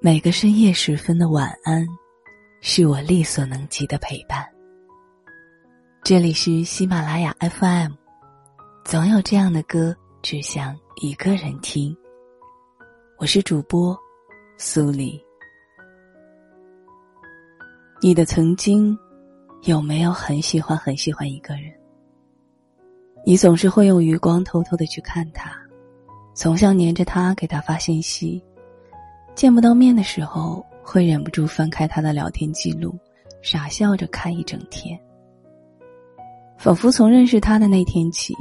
每个深夜时分的晚安，是我力所能及的陪伴。这里是喜马拉雅 FM，总有这样的歌，只想一个人听。我是主播苏黎。你的曾经有没有很喜欢很喜欢一个人？你总是会用余光偷偷的去看他，总想黏着他给他发信息。见不到面的时候，会忍不住翻开他的聊天记录，傻笑着看一整天。仿佛从认识他的那天起，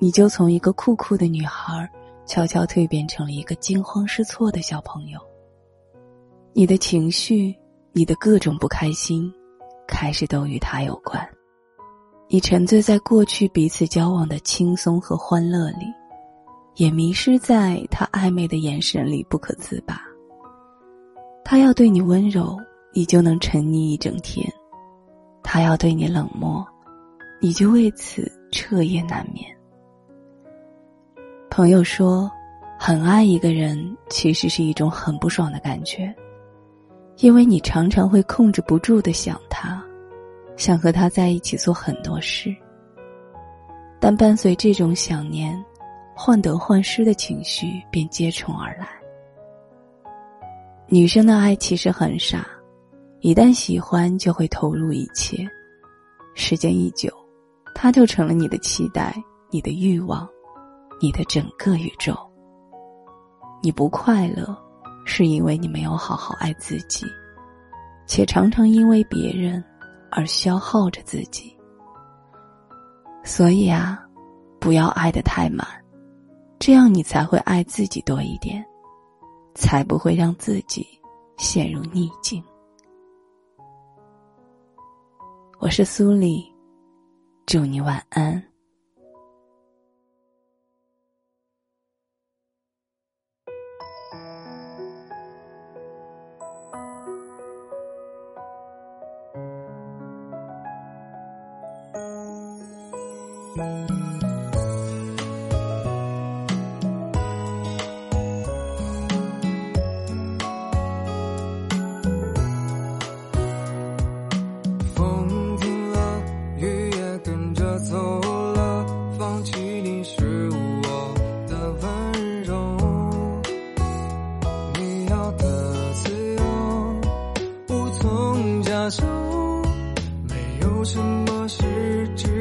你就从一个酷酷的女孩，悄悄蜕变成了一个惊慌失措的小朋友。你的情绪，你的各种不开心，开始都与他有关。你沉醉在过去彼此交往的轻松和欢乐里，也迷失在他暧昧的眼神里不可自拔。他要对你温柔，你就能沉溺一整天；他要对你冷漠，你就为此彻夜难眠。朋友说，很爱一个人其实是一种很不爽的感觉，因为你常常会控制不住的想他，想和他在一起做很多事。但伴随这种想念，患得患失的情绪便接踵而来。女生的爱其实很傻，一旦喜欢就会投入一切，时间一久，他就成了你的期待、你的欲望、你的整个宇宙。你不快乐，是因为你没有好好爱自己，且常常因为别人而消耗着自己。所以啊，不要爱得太满，这样你才会爱自己多一点。才不会让自己陷入逆境。我是苏丽，祝你晚安。就没有什么事值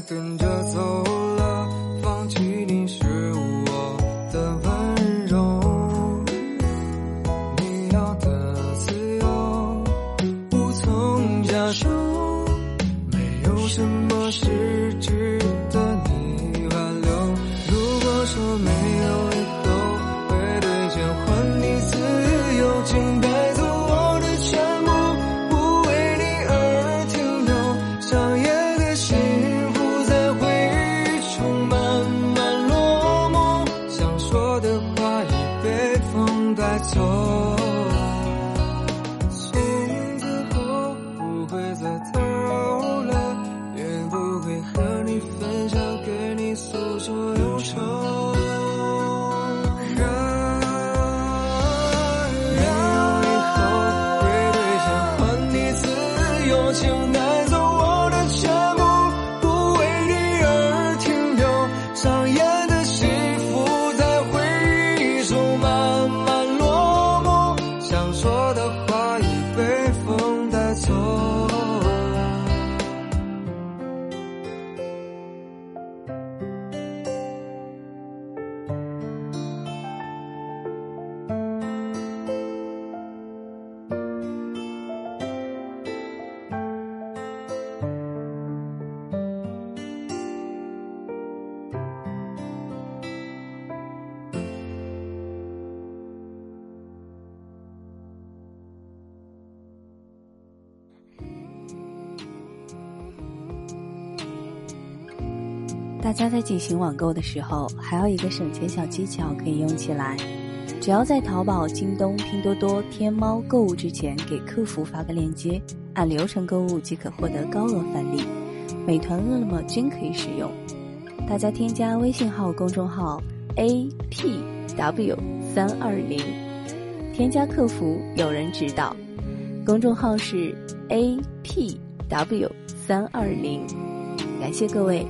跟着走了，放弃你是我的温柔。你要的自由，无从下手。没有什么是值得你挽留。如果说没有以后，会兑现还你自由。走大家在进行网购的时候，还有一个省钱小技巧可以用起来。只要在淘宝、京东、拼多多、天猫购物之前，给客服发个链接，按流程购物即可获得高额返利。美团、饿了么均可以使用。大家添加微信号公众号 a p w 三二零，添加客服有人指导。公众号是 a p w 三二零，感谢各位。